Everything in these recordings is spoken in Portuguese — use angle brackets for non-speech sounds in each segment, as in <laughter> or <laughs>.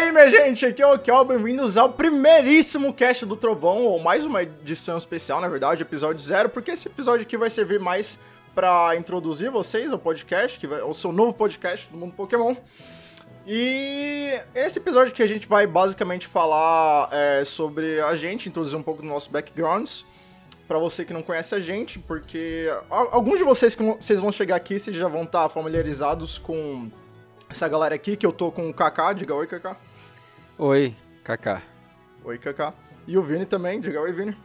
aí, minha gente? Aqui é o Kel, bem-vindos ao primeiríssimo cast do Trovão, ou mais uma edição especial, na verdade, episódio zero, porque esse episódio aqui vai servir mais pra introduzir vocês ao podcast, que é o seu novo podcast do mundo Pokémon. E esse episódio que a gente vai basicamente falar é, sobre a gente, introduzir um pouco do nosso backgrounds, pra você que não conhece a gente, porque alguns de vocês que vocês vão chegar aqui, vocês já vão estar familiarizados com essa galera aqui, que eu tô com o Kaká, diga oi, Kaká. Oi, Kaká. Oi, Kaká. E o Vini também, diga oi, Vini.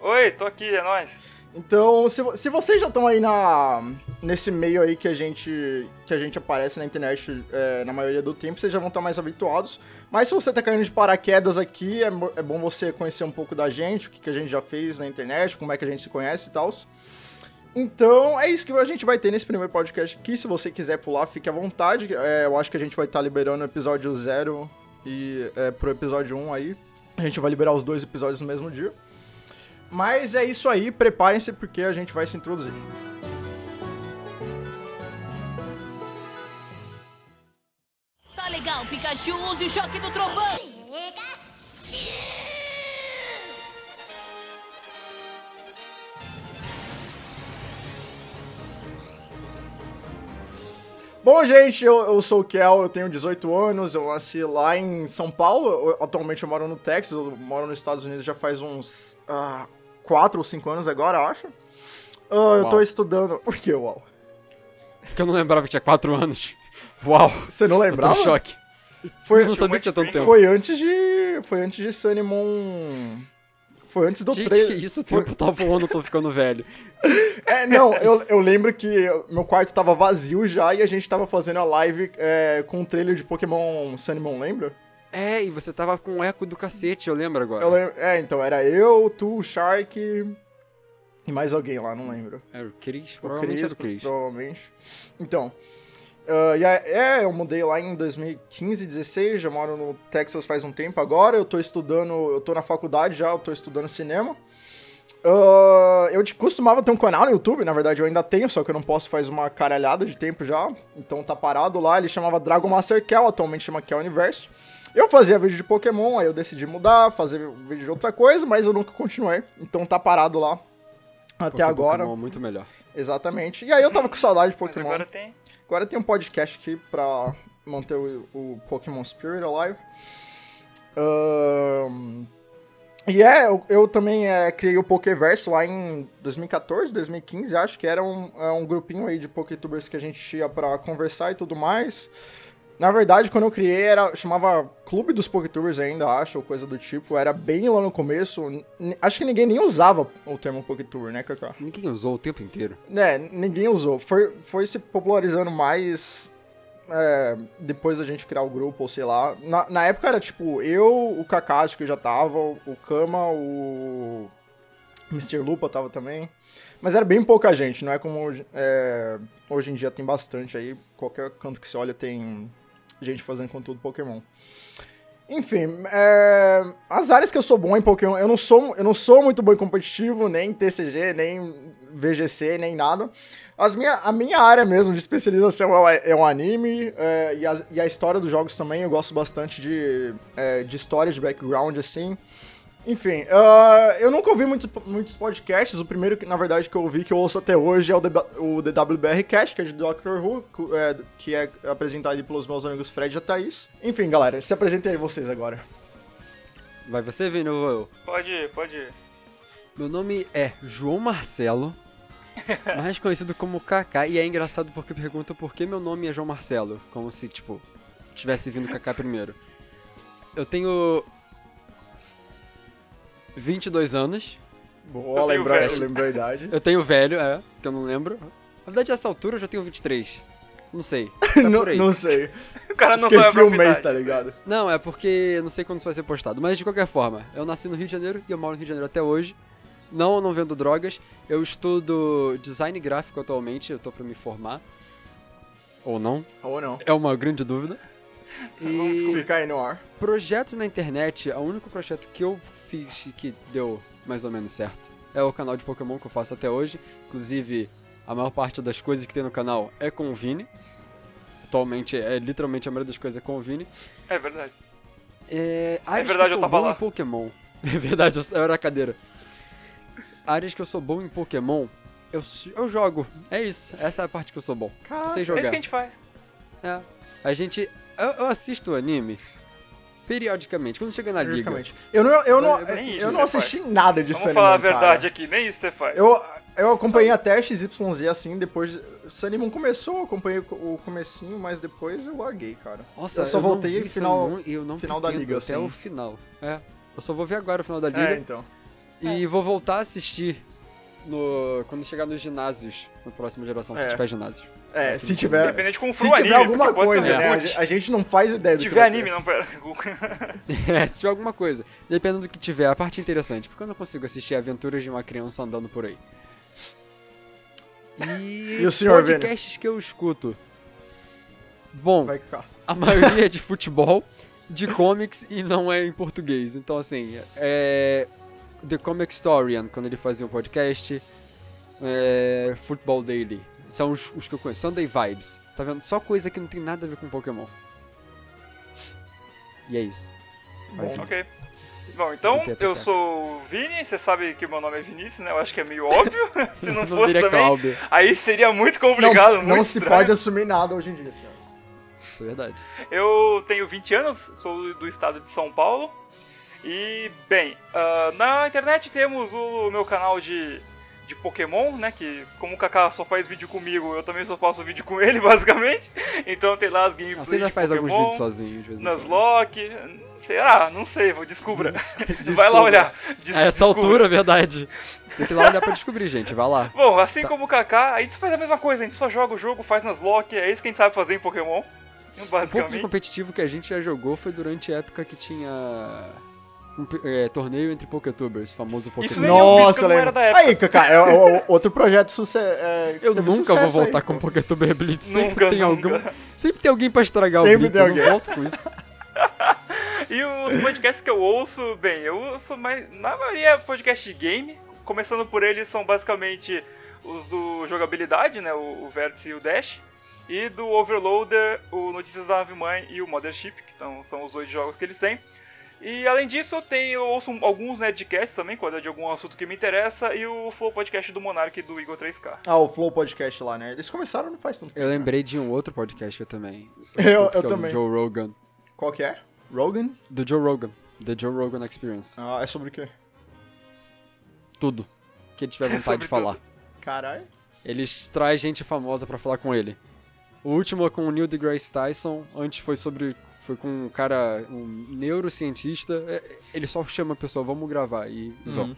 Oi, tô aqui, é nóis. Então, se, se vocês já estão aí na, nesse meio aí que a gente, que a gente aparece na internet é, na maioria do tempo, vocês já vão estar mais habituados. Mas se você tá caindo de paraquedas aqui, é, é bom você conhecer um pouco da gente, o que, que a gente já fez na internet, como é que a gente se conhece e tal. Então, é isso que a gente vai ter nesse primeiro podcast aqui. Se você quiser pular, fique à vontade. É, eu acho que a gente vai estar liberando o episódio 0 e é, pro episódio 1 aí. A gente vai liberar os dois episódios no mesmo dia. Mas é isso aí, preparem-se porque a gente vai se introduzir. Tá legal, Pikachu, use o choque do trovão! Bom, gente, eu, eu sou o Kel, eu tenho 18 anos, eu nasci lá em São Paulo, eu- atualmente eu moro no Texas, eu moro nos Estados Unidos já faz uns 4 ou 5 anos agora, acho. Ah, eu tô estudando... <laughs> Por que, uau? Porque eu não lembrava que tinha 4 anos. <laughs> Uau, Você não eu tô lembrava? em choque. Foi, Eu não sabia que tinha tanto tempo. foi antes de... Foi antes de Sunnymon... Foi antes do Gente, trailer. que isso, o tempo tá voando, eu tô ficando velho. <laughs> É, não, eu, eu lembro que meu quarto tava vazio já e a gente tava fazendo a live é, com o trailer de Pokémon Sunnymon, lembra? É, e você tava com um eco do cacete, eu lembro agora. Eu lem- É, então, era eu, tu, o Shark e mais alguém lá, não lembro. Era o Chris, O provavelmente Chris, era o Chris. provavelmente. Então, ah, e é, eu mudei lá em 2015, 16, já moro no Texas faz um tempo agora, eu tô estudando, eu tô na faculdade já, eu tô estudando cinema. Ah, eu costumava ter um canal no YouTube, na verdade eu ainda tenho, só que eu não posso faz uma caralhada de tempo já, então tá parado lá, ele chamava Dragon Master Kel, atualmente chama Kel Universo. Eu fazia vídeo de Pokémon, aí eu decidi mudar, fazer vídeo de outra coisa, mas eu nunca continuei, então tá parado lá até Porque agora. Pokémon muito melhor. Exatamente. E aí eu tava com saudade de Mas Pokémon. agora tem. Agora tem um podcast aqui pra manter o, o Pokémon Spirit alive. Ahn, e é, eu, eu também é, criei o Pokéverse lá em 2014, 2015, acho que era um, é um grupinho aí de Pokétubers que a gente ia pra conversar e tudo mais. Na verdade, quando eu criei, era, chamava Clube dos Pokétubers ainda, acho, ou coisa do tipo. Era bem lá no começo. Acho que ninguém nem usava o termo Pokétuber, né, Kaká? Ninguém usou o tempo inteiro. É, ninguém usou. Foi, foi se popularizando mais é, depois da gente criar o grupo, ou sei lá. Na, na época era tipo eu, o Kakashi que já tava, o Kama, o Mr. Lupa tava também. Mas era bem pouca gente, não é como hoje, é, hoje em dia tem bastante aí. Qualquer canto que você olha tem gente fazendo conteúdo Pokémon. Enfim, é, as áreas que eu sou bom em Pokémon, eu não sou, eu não sou muito bom em competitivo, nem TCG, nem VGC, nem nada. As minha, a minha área mesmo de especialização é o, é o anime é, e, e a história dos jogos também. Eu gosto bastante de, é, de história, de background, assim. Enfim, ah, eu nunca ouvi muito, muitos podcasts. O primeiro, que, na verdade, que eu ouvi, que eu ouço até hoje, é o, DB o DWBR Cast, que é de Doctor Who, é, que é apresentado pelos meus amigos Fred e a Thaís. Enfim, galera, se apresentem aí vocês agora. Vai você, Vini, ou eu? Pode ir, pode ir. Meu nome é João Marcelo, <laughs> mais conhecido como Kaká, e é engraçado porque pergunta por que meu nome é João Marcelo, como se, tipo, tivesse vindo Kaká primeiro. Eu tenho 22 anos, Boa, Eu tenho lembrou, a idade. eu tenho velho, é, que eu não lembro. Na verdade, essa altura eu já tenho 23. Não sei. <laughs> Tá não, por aí. não sei. O cara não sabe Esqueci o mês, tá ligado? Não, é porque eu não sei quando isso vai ser postado. Mas de qualquer forma, eu nasci no Rio de Janeiro e eu moro no Rio de Janeiro até hoje. Não, eu não vendo drogas. Eu estudo design gráfico atualmente, eu tô pra me formar. Ou não, Ou não. é uma grande dúvida. <laughs> E Fica aí no ar. projetos na internet, o único projeto que eu fiz e que deu mais ou menos certo é o canal de Pokémon que eu faço até hoje. Inclusive, a maior parte das coisas que tem no canal é com o Vini. Atualmente, é literalmente a maioria das coisas é com o Vini. É verdade. É, áreas verdade, que eu eu sou tava bom lá. em Pokémon. <laughs> É verdade, eu, eu era a cadeira. Áreas que eu sou bom em Pokémon, eu, eu jogo. É isso, essa é a parte que eu sou bom. eu sei É jogar. isso que a gente faz. É. A gente. Eu, eu assisto anime periodicamente, quando chega na liga. Periodicamente. Eu não, eu não, Nem eu isso não assisti nada disso Vamos falar a verdade cara. aqui, nem isso você faz. Eu, eu acompanhei até XYZ assim, depois. Sunnymoon começou, eu acompanhei o comecinho, mas depois eu larguei, cara. Nossa, eu só não voltei no final. E eu não final da liga, até assim. o final. É. Eu só vou ver agora o final da liga É, então. e vou voltar a assistir no quando chegar nos ginásios, na próxima geração, se É. tiver ginásios. É, se tiver. Independente com Se fru tiver anime, alguma coisa, né? A A gente não faz ideia do Se que tiver vai anime, ter. não, pera. <laughs> É, se tiver alguma coisa. Dependendo do que tiver, a parte interessante, porque eu não consigo assistir aventuras de uma criança andando por aí. E, E o senhor Vini? podcasts que eu escuto. Bom, a maioria é de futebol, de comics e não é em português. Então, assim, é. The Comic Historian, quando ele fazia um podcast. É. Football Daily. São os, os que eu conheço. Sunday Vibes. Tá vendo? Só coisa que não tem nada a ver com Pokémon. E é isso. Vai, Bom. Ok. Bom, então, eu sou o Vini, você sabe que meu nome é Vinícius, né? Eu acho que é meio óbvio. <laughs> <laughs> Se não O nome fosse também, Cláudio. aí seria muito complicado, Não, muito não se estranho. pode assumir nada hoje em dia, senhor. Isso é verdade. Eu tenho 20 anos, sou do estado de São Paulo. E, bem, ah, na internet temos o meu canal de, de Pokémon, né? Que como o Kaká só faz vídeo comigo, eu também só faço vídeo com ele, <laughs> basicamente. Então tem lá as Ah, gameplays Você ainda de faz alguns Pokémon, vídeos sozinho, de vez em quando. Nuzlocke, será? Não sei, vou descubra. <laughs> <laughs> Vai lá olhar. Des- A essa descubra. altura, é verdade. Você tem que ir lá olhar pra descobrir, gente. Vai lá. Bom, assim Tá. como o Kaká, a gente faz a mesma coisa, a gente só joga o jogo, faz Nuzlocke, é isso que a gente sabe fazer em Pokémon. Um pouco de Basicamente. competitivo que a gente já jogou foi durante a época que tinha um é, torneio entre Poketubers, famoso Isso fiz, Nossa, eu não era lembro. da época. Aí, Kaká, é, o- outro projeto sucesso. É, Eu nunca vou voltar aí, com. Poketuber Blitz. Sempre Nunca, tem nunca. algum. Sempre tem alguém pra estragar Sempre o Blitz. tem Eu não volto com isso. <laughs> E os podcasts que eu ouço, bem, eu ouço mais. Na maioria é podcast de game. Começando por eles são basicamente os do jogabilidade, né? O, o Vértice e o Dash. E do Overloader, o Notícias da Nave Mãe e o Mothership, que então, são os dois jogos que eles têm. E além disso, eu, tenho, eu ouço alguns Nerdcasts também, quando é de algum assunto que me interessa, e o Flow Podcast do Monark e do Igor 3K. Ah, o Flow Podcast lá, né? Eles começaram não faz tanto tempo. Eu né? lembrei de um outro podcast que eu também. Eu- escuto, eu é também. Do Joe Rogan. Qual que é? Rogan? Do Joe Rogan. The Joe Rogan Experience. Ah, é sobre o quê? Tudo. Que ele tiver <laughs> vontade Sobre de falar. tudo. Caralho. Eles traz gente famosa pra falar com ele. O último é com o Neil deGrasse Tyson. Antes foi sobre. Foi com um cara, um neurocientista. É, Ele só chama a pessoa, vamos gravar. E vamos.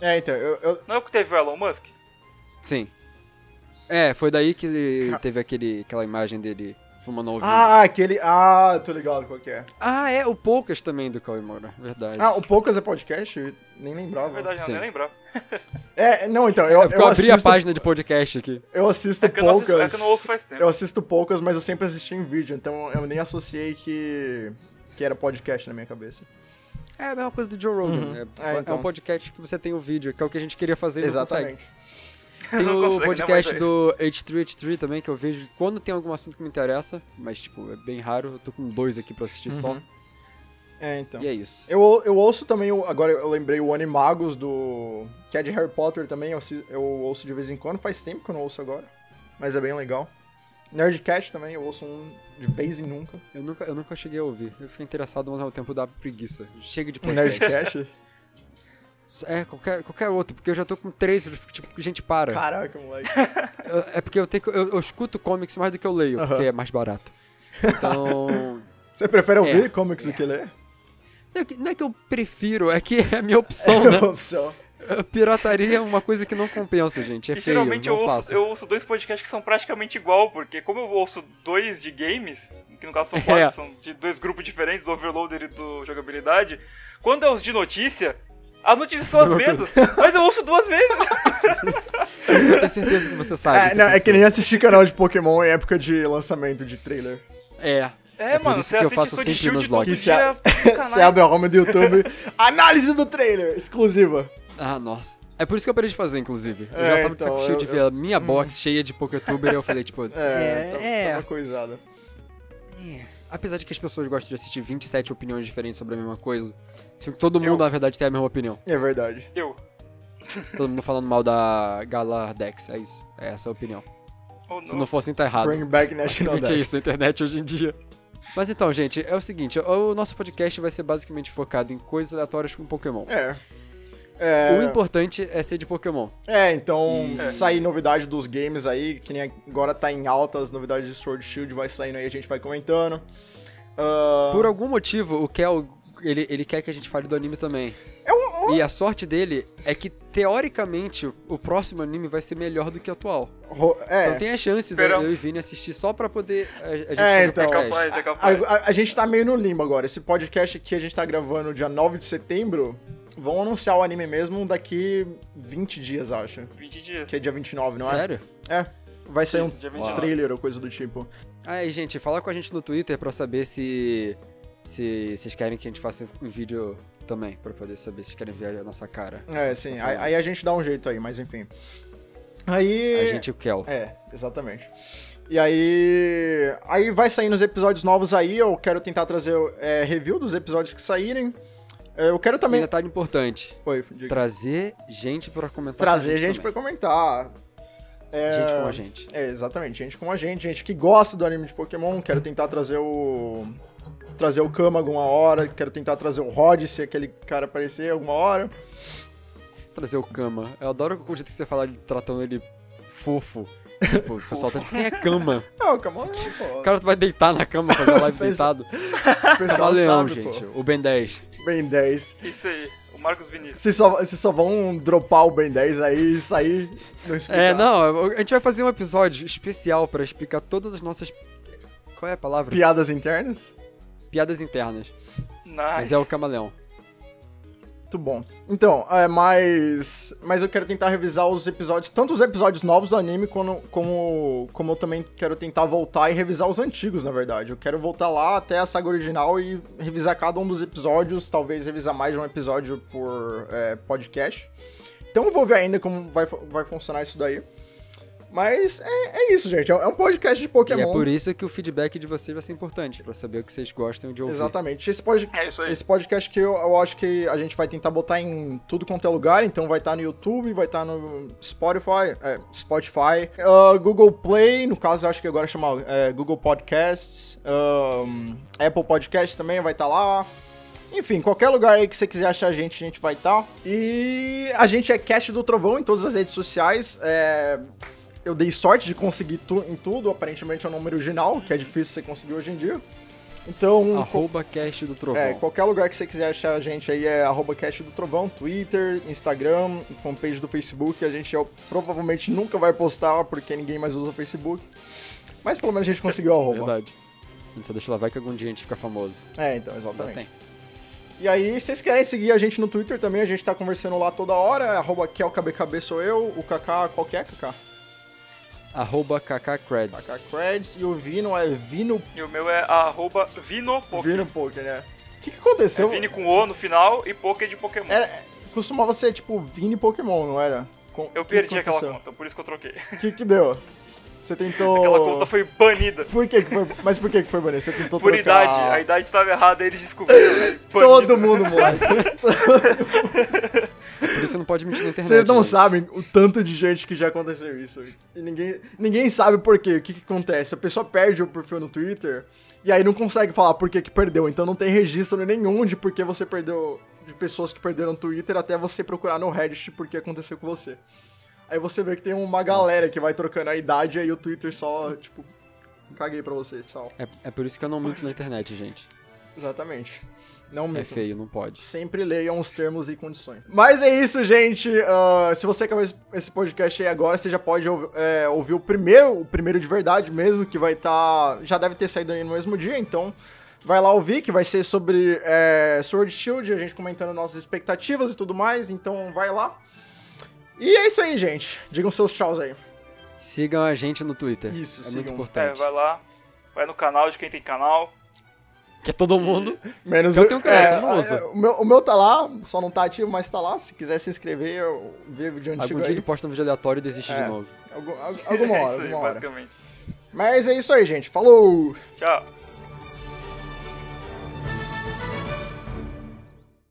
É, então, eu, eu- Não é o que teve o Elon Musk? Sim. É, foi daí que Ca- teve aquele, aquela imagem dele fumando ao vivo. Ah, aquele. Ah, tô ligado qual que é. Ah, é, o Poucas também do Cauê Moura, verdade. Ah, o Poucas é podcast? Eu nem Na lembrava. verdade, não, Sim. nem lembrava. <laughs> É, não, então, eu, é eu, eu abri a assisto, página de podcast aqui. Eu assisto É que eu, não assisto, é poucas. que eu não ouço faz tempo. Eu assisto poucas, mas eu sempre assisti em vídeo, então eu nem associei que, que era podcast na minha cabeça. É a mesma coisa do Joe Rogan. Uhum. É, É, é então. um podcast que você tem o vídeo, que é o que a gente queria fazer e não consegue. <laughs> Tem o podcast do H3H3 também, que eu vejo quando tem algum assunto que me interessa, mas, tipo, é bem raro. Eu tô com dois aqui pra assistir só. Uhum. É, então. E é isso. Eu, eu ouço também, o- agora eu lembrei o Animagos do. que é de Harry Potter também, eu, eu ouço de vez em quando, faz tempo que eu não ouço agora. Mas é bem legal. Nerdcast também, eu ouço um de vez em nunca. Eu nunca, eu nunca cheguei a ouvir. Eu fiquei interessado, mas ao tempo da preguiça. Chega de podcast. Nerdcast. <laughs> É, qualquer, qualquer outro, porque eu já tô com três, eu fico tipo, gente, para. Caraca, moleque. <laughs> Eu- é porque eu tenho eu, eu escuto comics mais do que eu leio, Aham. porque é mais barato. Então. <laughs> Você prefere ouvir É. comics do que ler? não, é que, não é que eu prefiro, é que é a minha opção, <laughs> né? opção. Pirataria é uma coisa que não compensa, gente. É E feio, geralmente não eu ouço, eu ouço dois podcasts que são praticamente igual, porque como eu ouço dois de games, que no caso são É. quatro, são de dois grupos diferentes, do Overloader e do Jogabilidade, quando é os de notícia, as notícias são as mesmas, mas eu ouço duas vezes. Eu tenho certeza que você sabe. É, que não, é que nem assistir canal de Pokémon em época de lançamento de trailer. É. É, por mano, isso você que eu faço sempre Shield nos logs. Você <laughs> abre a home do YouTube, análise do trailer, exclusiva. Ah, nossa. É por isso que eu parei de fazer, inclusive. Eu É, já tava de então, saco cheio eu- de ver a minha box cheia de Pokétuber e eu falei, tipo, <laughs> É, tá, tá uma coisada. Apesar de que as pessoas gostam de assistir 27 opiniões diferentes sobre a mesma coisa, todo Eu. mundo, na verdade, tem a mesma opinião. É verdade. Eu. Todo mundo falando mal da Galardex, é isso. É essa a opinião. Ou Se não. fosse, tá errado. Bring back <laughs> National Basicamente é Dex. isso na internet hoje em dia. Mas então, gente, é o seguinte, o nosso podcast vai ser basicamente focado em coisas aleatórias com Pokémon. É. É, O importante é ser de Pokémon. é, então E- sair novidade dos games aí, que nem agora tá em alta as novidades de Sword Shield, vai saindo aí, a gente vai comentando. Ah, Por algum motivo, o Kel, ele, ele quer que a gente fale do anime também. E a sorte dele é que, teoricamente, o próximo anime vai ser melhor do que o atual. é, Então tem a chance de eu e Vini assistir só pra poder a, a gente É, fazer então. o É podcast. capaz, é a, capaz. a- a gente tá meio no limbo agora. Esse podcast aqui a gente tá gravando dia 9 de setembro. Vão anunciar o anime mesmo daqui 20 dias, acho. 20 dias. Que é dia 29, não é? Sério? É. Vai sair um Isso, dia 29. trailer ou coisa do tipo. Aí, gente, fala com a gente no Twitter pra saber se. Se vocês querem que a gente faça um vídeo também, pra poder saber se querem ver a nossa cara. É, sim. Aí, aí a gente dá um jeito aí, mas enfim. Aí. A gente e o Kel. É, exatamente. E aí. Aí vai saindo os episódios novos aí. Eu quero tentar trazer é, review dos episódios que saírem. É, Eu quero também. detalhe importante: Oi, diga. trazer gente pra comentar. trazer gente gente pra também. comentar. É, Gente com a gente. É, exatamente, gente como a gente, gente que gosta do anime de Pokémon, quero tentar trazer o. Trazer o Kama alguma hora, quero tentar trazer o Rod, se aquele cara aparecer alguma hora. Trazer o Kama. Eu adoro o jeito que você fala tratando ele fofo. <laughs> Tipo, o pessoal tá tipo, quem é Kama? Não, <laughs> o Kama, pô. O cara vai deitar na cama, fazer live deitado. <laughs> O pessoal Camaleão, sabe, gente. pô. O Ben 10. Ben 10. Isso aí. O Marcos Vinícius. Vocês só, vocês só vão dropar o Ben 10 aí e sair não explicar. É, não, a gente vai fazer um episódio especial pra explicar todas as nossas. Qual é a palavra? Piadas internas? Piadas internas. Mas Nice. é o camaleão. Muito bom. Então, é, mas. Mas eu quero tentar revisar os episódios, tanto os episódios novos do anime, como, como, como eu também quero tentar voltar e revisar os antigos, na verdade. Eu quero voltar lá até a saga original e revisar cada um dos episódios, talvez revisar mais de um episódio por é, podcast. Então eu vou ver ainda como vai, vai funcionar isso daí. Mas é, é isso, gente. É um podcast de Pokémon. E é por isso que o feedback de vocês vai ser importante, pra saber o que vocês gostam de ouvir. Exatamente. Esse, pod... É isso aí. Esse podcast que eu, eu acho que a gente vai tentar botar em tudo quanto é lugar, então vai estar no YouTube, vai estar no Spotify, é, Spotify, ah, Google Play, no caso eu acho que agora chama é, Google Podcasts, Apple Podcasts também vai estar lá. Enfim, qualquer lugar aí que você quiser achar a gente, a gente vai estar. E a gente é Cast do Trovão em todas as redes sociais. É, eu dei sorte de conseguir tu- em tudo, aparentemente é o número original, que é difícil você conseguir hoje em dia. Então, Arroba cast do trovão. é, qualquer lugar que você quiser achar a gente aí é arroba cast do Trovão, Twitter, Instagram, fanpage do Facebook. A gente ó, provavelmente nunca vai postar porque ninguém mais usa o Facebook. Mas pelo menos a gente conseguiu o arroba. Verdade. A gente só deixa lá, vai que algum dia a gente fica famoso. É, então, exatamente. E aí, se vocês querem seguir a gente no Twitter também, a gente tá conversando lá toda hora. Arroba KelKBKB sou eu, o Kaká, qual que é, Kaká? Arroba kkcreds. Kaká Creds. E o Vino é Vino, E o meu é arroba Vinopoké. Vino Poker, né? O que, que aconteceu? É Vini com O no final e Poké de Pokémon. Era, costumava ser tipo Vini Pokémon, não era? Com- Eu que perdi que aquela conta, por isso que eu troquei. O que que deu? Você tentou... Aquela conta foi banida. Por que que foi... Mas por que que foi banido? Você tentou Por trocar... idade. A idade tava errada, eles descobriram. né? <laughs> Todo mundo, moleque. <laughs> Por isso você não pode mentir na internet. Vocês não gente. sabem o tanto de gente que já aconteceu isso. E ninguém, ninguém sabe por quê. O que que acontece? A pessoa perde o perfil no Twitter e aí não consegue falar por que que perdeu. Então não tem registro nenhum de por que você perdeu... De pessoas que perderam no Twitter até você procurar no Reddit por que aconteceu com você. Aí você vê que tem uma galera que vai trocando a idade e aí o Twitter só, tipo... Caguei pra vocês, pessoal. É, é por isso que eu não minto na internet, gente. Exatamente. Não É feio, não pode. Sempre leiam os termos e condições. Mas é isso, gente. Ah, se você acabou esse- podcast aí agora, você já pode é, ouvir o primeiro, o primeiro de verdade mesmo, que vai estar. já deve ter saído aí no mesmo dia, então. Vai lá ouvir, que vai ser sobre é, Sword Shield, a gente comentando nossas expectativas e tudo mais, então vai lá. E é isso aí, gente. Digam seus tchauz aí. Sigam a gente no Twitter. Isso, é sigam. muito É, importante. vai lá. Vai no canal de quem tem canal. Que é todo mundo. Menos Eu tenho você não é, usa. é, o, meu, o meu tá lá, só não tá ativo, mas tá lá. Se quiser se inscrever, eu ver de antigo Algum dia aí. ele posta um vídeo aleatório e desiste É. de novo. Algum- alguma <laughs> hora, é isso aí, alguma hora. basicamente. Mas é isso aí, gente. Falou! Tchau.